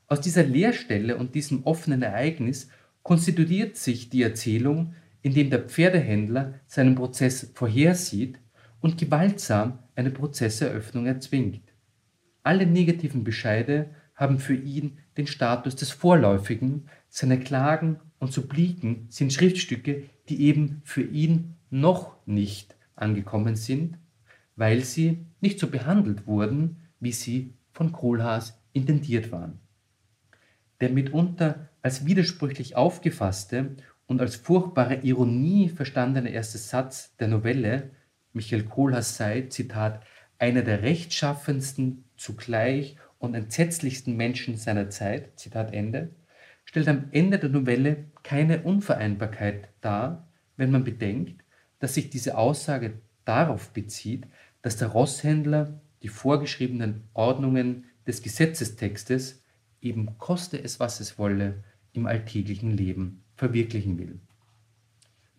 Aus dieser Leerstelle und diesem offenen Ereignis konstituiert sich die Erzählung, in dem der Pferdehändler seinen Prozess vorhersieht und gewaltsam eine Prozesseröffnung erzwingt. Alle negativen Bescheide haben für ihn den Status des Vorläufigen, seine Klagen und Suppliken sind Schriftstücke, die eben für ihn noch nicht angekommen sind, weil sie nicht so behandelt wurden, wie sie von Kohlhaas intendiert waren. Der mitunter als widersprüchlich aufgefasste und als furchtbare Ironie verstandene erste Satz der Novelle, Michael Kohlhaas sei, Zitat, einer der rechtschaffensten, zugleich und entsetzlichsten Menschen seiner Zeit, Zitat Ende, stellt am Ende der Novelle keine Unvereinbarkeit dar, wenn man bedenkt, dass sich diese Aussage darauf bezieht, dass der Rosshändler die vorgeschriebenen Ordnungen des Gesetzestextes eben koste es, was es wolle, im alltäglichen Leben verwirklichen will.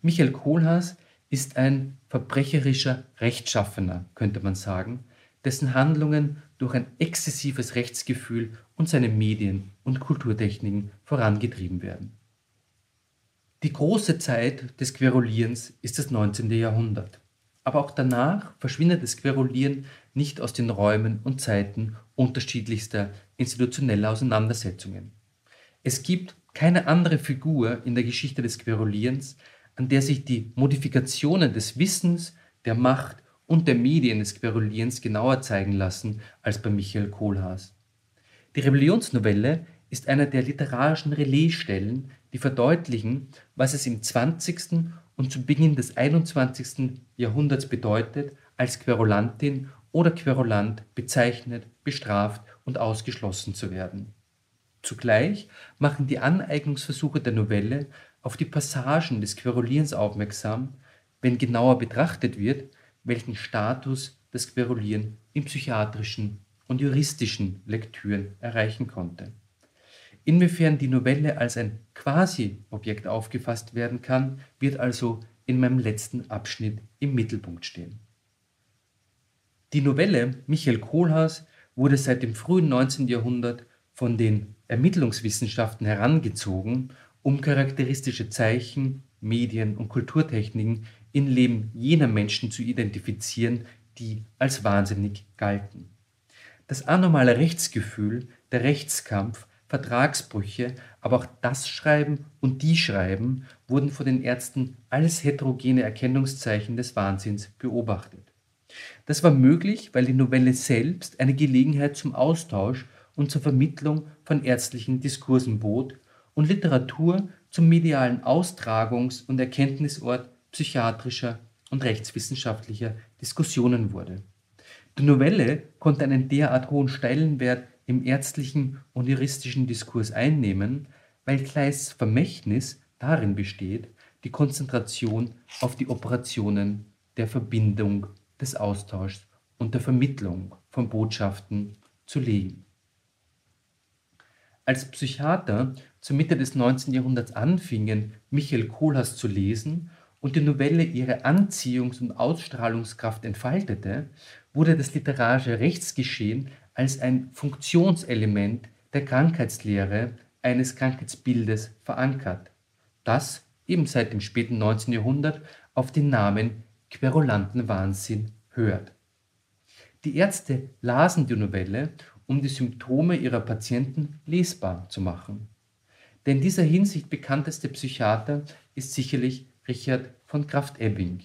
Michael Kohlhaas ist ein verbrecherischer Rechtschaffener, könnte man sagen, dessen Handlungen durch ein exzessives Rechtsgefühl und seine Medien- und Kulturtechniken vorangetrieben werden. Die große Zeit des Querulierens ist das 19. Jahrhundert. Aber auch danach verschwindet das Querulieren nicht aus den Räumen und Zeiten unterschiedlichster institutioneller Auseinandersetzungen. Es gibt keine andere Figur in der Geschichte des Querulierens, an der sich die Modifikationen des Wissens, der Macht und der Medien des Querulierens genauer zeigen lassen als bei Michael Kohlhaas. Die Rebellionsnovelle ist einer der literarischen Relaisstellen, die verdeutlichen, was es im 20. und zu Beginn des 21. Jahrhunderts bedeutet, als Querulantin oder Querulant bezeichnet, bestraft und ausgeschlossen zu werden. Zugleich machen die Aneignungsversuche der Novelle auf die Passagen des Querulierens aufmerksam, wenn genauer betrachtet wird, welchen Status das Querulieren in psychiatrischen und juristischen Lektüren erreichen konnte. Inwiefern die Novelle als ein Quasi-Objekt aufgefasst werden kann, wird also in meinem letzten Abschnitt im Mittelpunkt stehen. Die Novelle Michael Kohlhaas wurde seit dem frühen 19. Jahrhundert von den Ermittlungswissenschaften herangezogen, um charakteristische Zeichen, Medien und Kulturtechniken im Leben jener Menschen zu identifizieren, die als wahnsinnig galten. Das anormale Rechtsgefühl, der Rechtskampf, Vertragsbrüche, aber auch das Schreiben und die Schreiben wurden von den Ärzten als heterogene Erkennungszeichen des Wahnsinns beobachtet. Das war möglich, weil die Novelle selbst eine Gelegenheit zum Austausch und zur Vermittlung von ärztlichen Diskursen bot und Literatur zum medialen Austragungs- und Erkenntnisort psychiatrischer und rechtswissenschaftlicher Diskussionen wurde. Die Novelle konnte einen derart hohen Stellenwert im ärztlichen und juristischen Diskurs einnehmen, weil Kleists Vermächtnis darin besteht, die Konzentration auf die Operationen der Verbindung, des Austauschs und der Vermittlung von Botschaften zu legen. Als Psychiater zur Mitte des 19. Jahrhunderts anfingen, Michael Kohlhaas zu lesen und die Novelle ihre Anziehungs- und Ausstrahlungskraft entfaltete, wurde das literarische Rechtsgeschehen als ein Funktionselement der Krankheitslehre eines Krankheitsbildes verankert, das eben seit dem späten 19. Jahrhundert auf den Namen querulanten Wahnsinn hört. Die Ärzte lasen die Novelle, um die Symptome ihrer Patienten lesbar zu machen. Der in dieser Hinsicht bekannteste Psychiater ist sicherlich Richard von Kraft-Ebbing.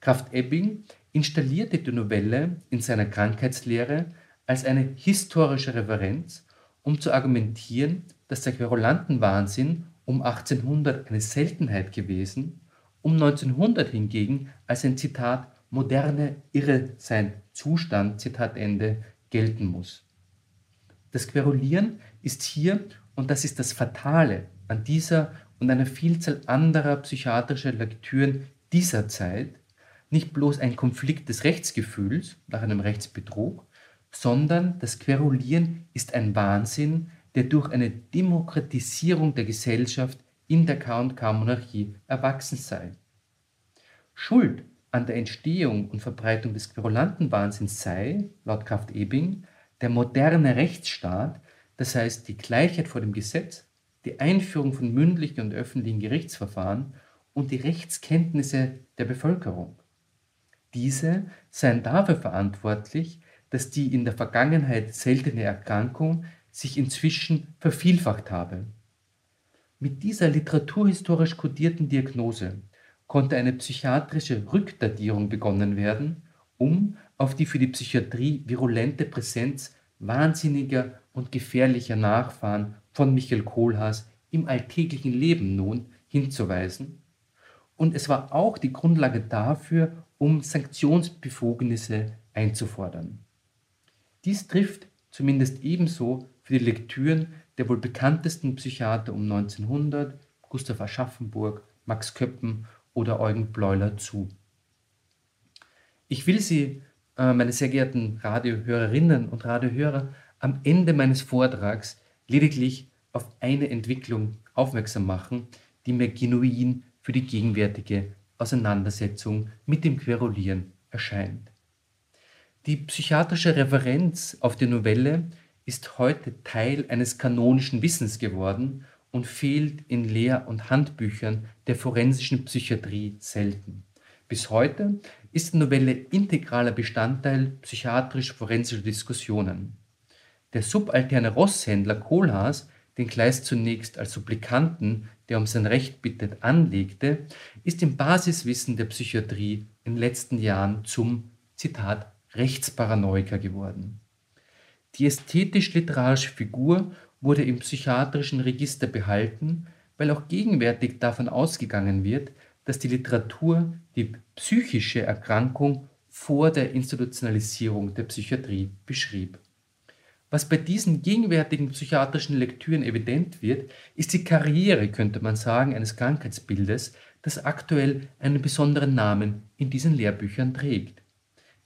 Kraft-Ebbing installierte die Novelle in seiner Krankheitslehre als eine historische Referenz, um zu argumentieren, dass der Querulantenwahnsinn um 1800 eine Seltenheit gewesen, um 1900 hingegen als ein Zitat moderne Irre sein Zustand Zitat Ende gelten muss. Das Querulieren ist hier, und das ist das Fatale an dieser und einer Vielzahl anderer psychiatrischer Lektüren dieser Zeit, nicht bloß ein Konflikt des Rechtsgefühls nach einem Rechtsbetrug, sondern das Querulieren ist ein Wahnsinn, der durch eine Demokratisierung der Gesellschaft in der K&K-Monarchie erwachsen sei. Schuld an der Entstehung und Verbreitung des Querulantenwahnsinns sei, laut Kraft-Ebing, der moderne Rechtsstaat, das heißt die Gleichheit vor dem Gesetz, die Einführung von mündlichen und öffentlichen Gerichtsverfahren und die Rechtskenntnisse der Bevölkerung. Diese seien dafür verantwortlich, dass die in der Vergangenheit seltene Erkrankung sich inzwischen vervielfacht habe. Mit dieser literaturhistorisch kodierten Diagnose konnte eine psychiatrische Rückdatierung begonnen werden, um auf die für die Psychiatrie virulente Präsenz wahnsinniger und gefährlicher Nachfahren von Michael Kohlhaas im alltäglichen Leben nun hinzuweisen. Und es war auch die Grundlage dafür, um Sanktionsbefugnisse einzufordern. Dies trifft zumindest ebenso für die Lektüren der wohl bekanntesten Psychiater um 1900, Gustav Aschaffenburg, Max Köppen oder Eugen Bleuler zu. Ich will Sie, äh, meine sehr geehrten Radiohörerinnen und Radiohörer, am Ende meines Vortrags lediglich auf eine Entwicklung aufmerksam machen, die mir genuin für die gegenwärtige Auseinandersetzung mit dem Querulieren erscheint. Die psychiatrische Referenz auf die Novelle ist heute Teil eines kanonischen Wissens geworden und fehlt in Lehr- und Handbüchern der forensischen Psychiatrie selten. Bis heute ist die Novelle integraler Bestandteil psychiatrisch-forensischer Diskussionen. Der subalterne Rosshändler Kohlhaas, den Kleist zunächst als Supplikanten, der um sein Recht bittet, anlegte, ist im Basiswissen der Psychiatrie in den letzten Jahren zum, Zitat, Rechtsparanoiker geworden. Die ästhetisch-literarische Figur wurde im psychiatrischen Register behalten, weil auch gegenwärtig davon ausgegangen wird, dass die Literatur die psychische Erkrankung vor der Institutionalisierung der Psychiatrie beschrieb. Was bei diesen gegenwärtigen psychiatrischen Lektüren evident wird, ist die Karriere, könnte man sagen, eines Krankheitsbildes, das aktuell einen besonderen Namen in diesen Lehrbüchern trägt.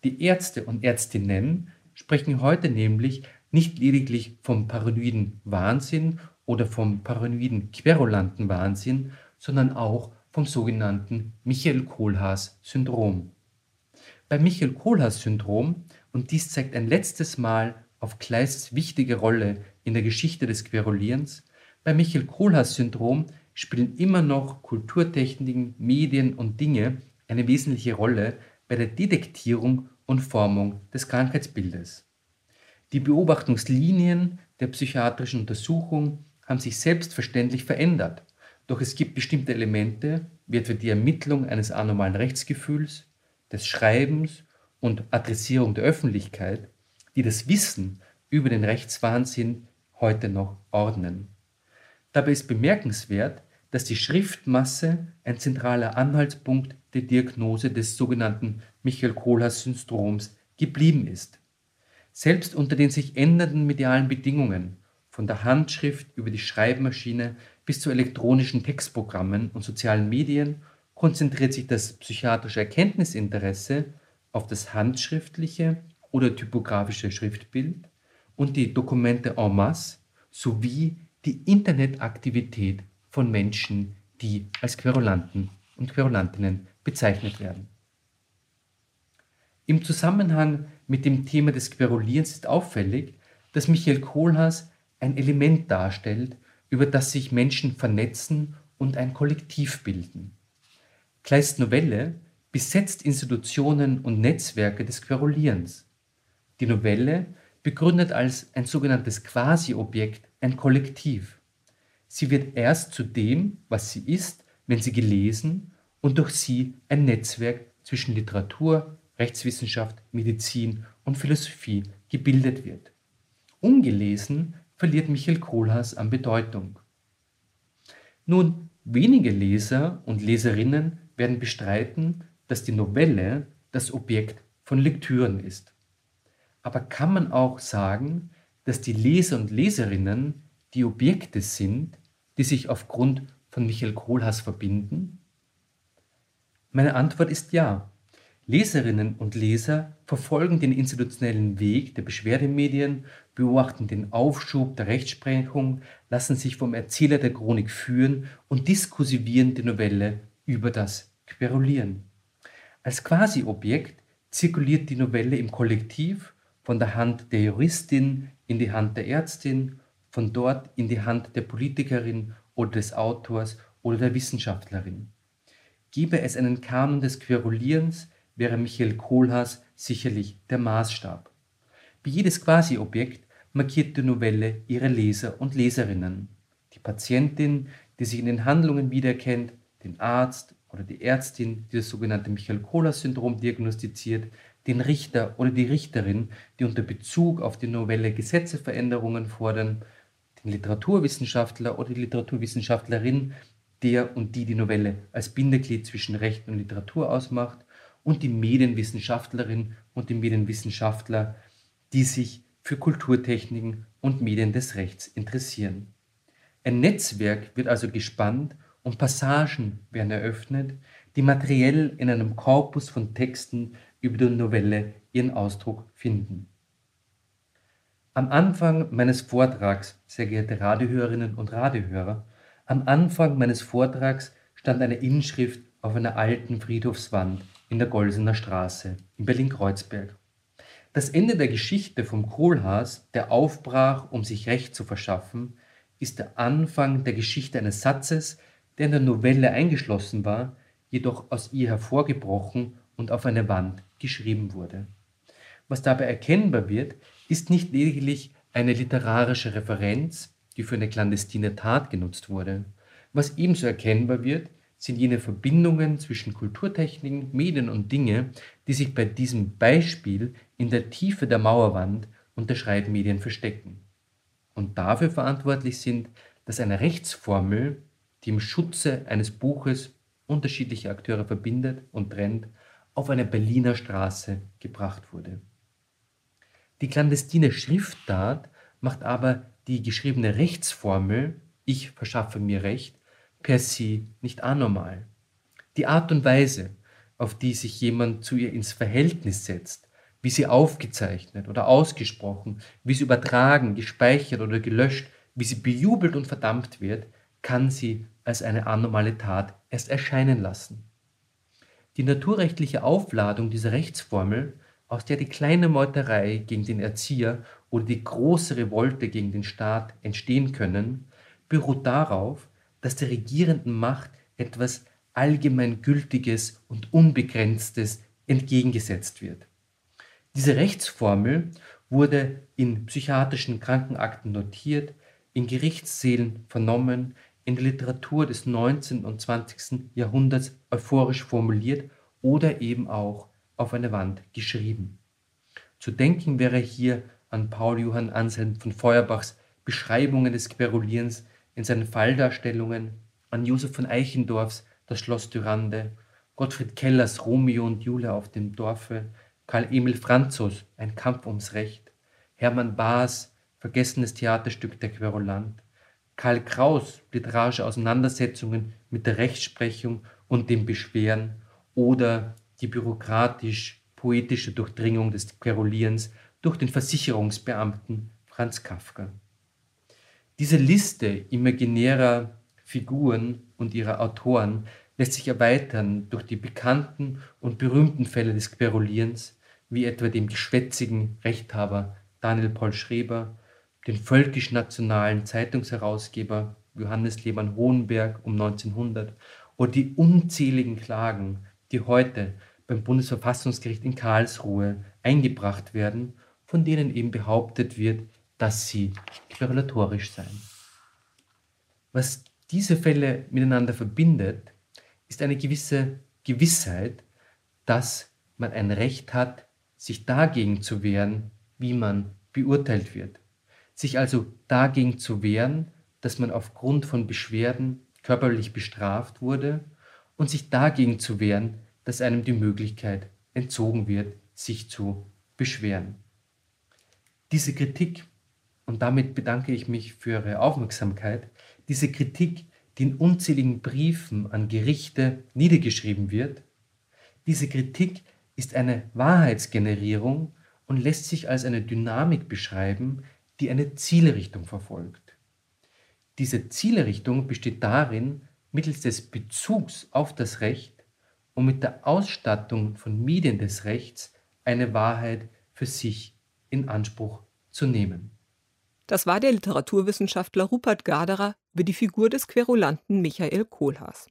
Die Ärzte und Ärztinnen sprechen heute nämlich nicht lediglich vom paranoiden Wahnsinn oder vom paranoiden querulanten Wahnsinn, sondern auch vom sogenannten Michael-Kohlhaas-Syndrom. Bei Michael-Kohlhaas-Syndrom, und dies zeigt ein letztes Mal auf Kleists wichtige Rolle in der Geschichte des Querulierens, bei Michael-Kohlhaas-Syndrom spielen immer noch Kulturtechniken, Medien und Dinge eine wesentliche Rolle bei der Detektierung und Formung des Krankheitsbildes. Die Beobachtungslinien der psychiatrischen Untersuchung haben sich selbstverständlich verändert, doch es gibt bestimmte Elemente, wie etwa die Ermittlung eines anormalen Rechtsgefühls, des Schreibens und Adressierung der Öffentlichkeit, die das Wissen über den Rechtswahnsinn heute noch ordnen. Dabei ist bemerkenswert, dass die Schriftmasse ein zentraler Anhaltspunkt der Diagnose des sogenannten Michael-Kohlhaas-Syndroms geblieben ist. Selbst unter den sich ändernden medialen Bedingungen, von der Handschrift über die Schreibmaschine bis zu elektronischen Textprogrammen und sozialen Medien, konzentriert sich das psychiatrische Erkenntnisinteresse auf das handschriftliche oder typografische Schriftbild und die Dokumente en masse sowie die Internetaktivität von Menschen, die als Querulanten und Querulantinnen bezeichnet werden. Im Zusammenhang mit dem Thema des Querulierens ist auffällig, dass Michael Kohlhaas ein Element darstellt, über das sich Menschen vernetzen und ein Kollektiv bilden. Kleists Novelle besetzt Institutionen und Netzwerke des Querulierens. Die Novelle begründet als ein sogenanntes Quasi-Objekt ein Kollektiv. Sie wird erst zu dem, was sie ist, wenn sie gelesen und durch sie ein Netzwerk zwischen Literatur, Rechtswissenschaft, Medizin und Philosophie gebildet wird. Ungelesen verliert Michael Kohlhaas an Bedeutung. Nun, wenige Leser und Leserinnen werden bestreiten, dass die Novelle das Objekt von Lektüren ist. Aber kann man auch sagen, dass die Leser und Leserinnen die Objekte sind, die sich aufgrund von Michael Kohlhaas verbinden? Meine Antwort ist ja. Leserinnen und Leser verfolgen den institutionellen Weg der Beschwerdemedien, beobachten den Aufschub der Rechtsprechung, lassen sich vom Erzähler der Chronik führen und diskursivieren die Novelle über das Querulieren. Als Quasi-Objekt zirkuliert die Novelle im Kollektiv von der Hand der Juristin in die Hand der Ärztin, von dort in die Hand der Politikerin oder des Autors oder der Wissenschaftlerin. Gäbe es einen Kanon des Querulierens, wäre Michael Kohlhaas sicherlich der Maßstab. Wie jedes Quasi-Objekt markiert die Novelle ihre Leser und Leserinnen. Die Patientin, die sich in den Handlungen wiedererkennt, den Arzt oder die Ärztin, die das sogenannte Michael-Kohlhaas-Syndrom diagnostiziert, den Richter oder die Richterin, die unter Bezug auf die Novelle Gesetzeveränderungen fordern, den Literaturwissenschaftler oder die Literaturwissenschaftlerin, der und die die Novelle als Bindeglied zwischen Recht und Literatur ausmacht, und die Medienwissenschaftlerin und die Medienwissenschaftler, die sich für Kulturtechniken und Medien des Rechts interessieren. Ein Netzwerk wird also gespannt und Passagen werden eröffnet, die materiell in einem Korpus von Texten über die Novelle ihren Ausdruck finden. Am Anfang meines Vortrags, sehr geehrte Radiohörerinnen und Radiohörer, am Anfang meines Vortrags stand eine Inschrift auf einer alten Friedhofswand in der Golsener Straße in Berlin-Kreuzberg. Das Ende der Geschichte vom Kohlhaas, der aufbrach, um sich Recht zu verschaffen, ist der Anfang der Geschichte eines Satzes, der in der Novelle eingeschlossen war, jedoch aus ihr hervorgebrochen und auf eine Wand geschrieben wurde. Was dabei erkennbar wird, ist nicht lediglich eine literarische Referenz, die für eine clandestine Tat genutzt wurde. Was ebenso erkennbar wird, sind jene Verbindungen zwischen Kulturtechniken, Medien und Dinge, die sich bei diesem Beispiel in der Tiefe der Mauerwand und der Schreibmedien verstecken und dafür verantwortlich sind, dass eine Rechtsformel, die im Schutze eines Buches unterschiedliche Akteure verbindet und trennt, auf eine Berliner Straße gebracht wurde. Die clandestine Schrifttat macht aber die geschriebene Rechtsformel, ich verschaffe mir Recht, per se nicht anormal. Die Art und Weise, auf die sich jemand zu ihr ins Verhältnis setzt, wie sie aufgezeichnet oder ausgesprochen, wie sie übertragen, gespeichert oder gelöscht, wie sie bejubelt und verdammt wird, kann sie als eine anormale Tat erst erscheinen lassen. Die naturrechtliche Aufladung dieser Rechtsformel, aus der die kleine Meuterei gegen den Erzieher oder die große Revolte gegen den Staat entstehen können, beruht darauf, dass der regierenden Macht etwas Allgemeingültiges und Unbegrenztes entgegengesetzt wird. Diese Rechtsformel wurde in psychiatrischen Krankenakten notiert, in Gerichtssälen vernommen, in der Literatur des 19. und 20. Jahrhunderts euphorisch formuliert oder eben auch auf eine Wand geschrieben. Zu denken wäre hier an Paul Johann Anselm von Feuerbachs Beschreibungen des Querulierens in seinen Falldarstellungen, an Josef von Eichendorffs Das Schloss Dürande, Gottfried Kellers Romeo und Julia auf dem Dorfe, Karl Emil Franzos Ein Kampf ums Recht, Hermann Baas Vergessenes Theaterstück Der Querulant, Karl Kraus literarische Auseinandersetzungen mit der Rechtsprechung und dem Beschweren oder die bürokratisch-poetische Durchdringung des Querulierens durch den Versicherungsbeamten Franz Kafka. Diese Liste imaginärer Figuren und ihrer Autoren lässt sich erweitern durch die bekannten und berühmten Fälle des Querulierens, wie etwa dem geschwätzigen Rechthaber Daniel Paul Schreber, den völkisch-nationalen Zeitungsherausgeber Johannes Lehmann Hohenberg um 1900 oder die unzähligen Klagen, die heute beim Bundesverfassungsgericht in Karlsruhe eingebracht werden, von denen eben behauptet wird, dass sie querulatorisch seien. Was diese Fälle miteinander verbindet, ist eine gewisse Gewissheit, dass man ein Recht hat, sich dagegen zu wehren, wie man beurteilt wird. Sich also dagegen zu wehren, dass man aufgrund von Beschwerden körperlich bestraft wurde und sich dagegen zu wehren, dass einem die Möglichkeit entzogen wird, sich zu beschweren. Diese Kritik und damit bedanke ich mich für Ihre Aufmerksamkeit. Diese Kritik, die in unzähligen Briefen an Gerichte niedergeschrieben wird, diese Kritik ist eine Wahrheitsgenerierung und lässt sich als eine Dynamik beschreiben, die eine Zielrichtung verfolgt. Diese Zielrichtung besteht darin, mittels des Bezugs auf das Recht und mit der Ausstattung von Medien des Rechts eine Wahrheit für sich in Anspruch zu nehmen. Das war der Literaturwissenschaftler Rupert Garderer über die Figur des Querulanten Michael Kohlhaas.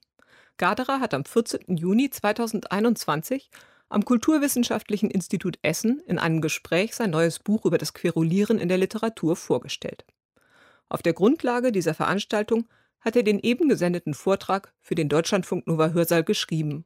Garderer hat am 14. Juni 2021 am Kulturwissenschaftlichen Institut Essen in einem Gespräch sein neues Buch über das Querulieren in der Literatur vorgestellt. Auf der Grundlage dieser Veranstaltung hat er den eben gesendeten Vortrag für den Deutschlandfunk Nova Hörsaal geschrieben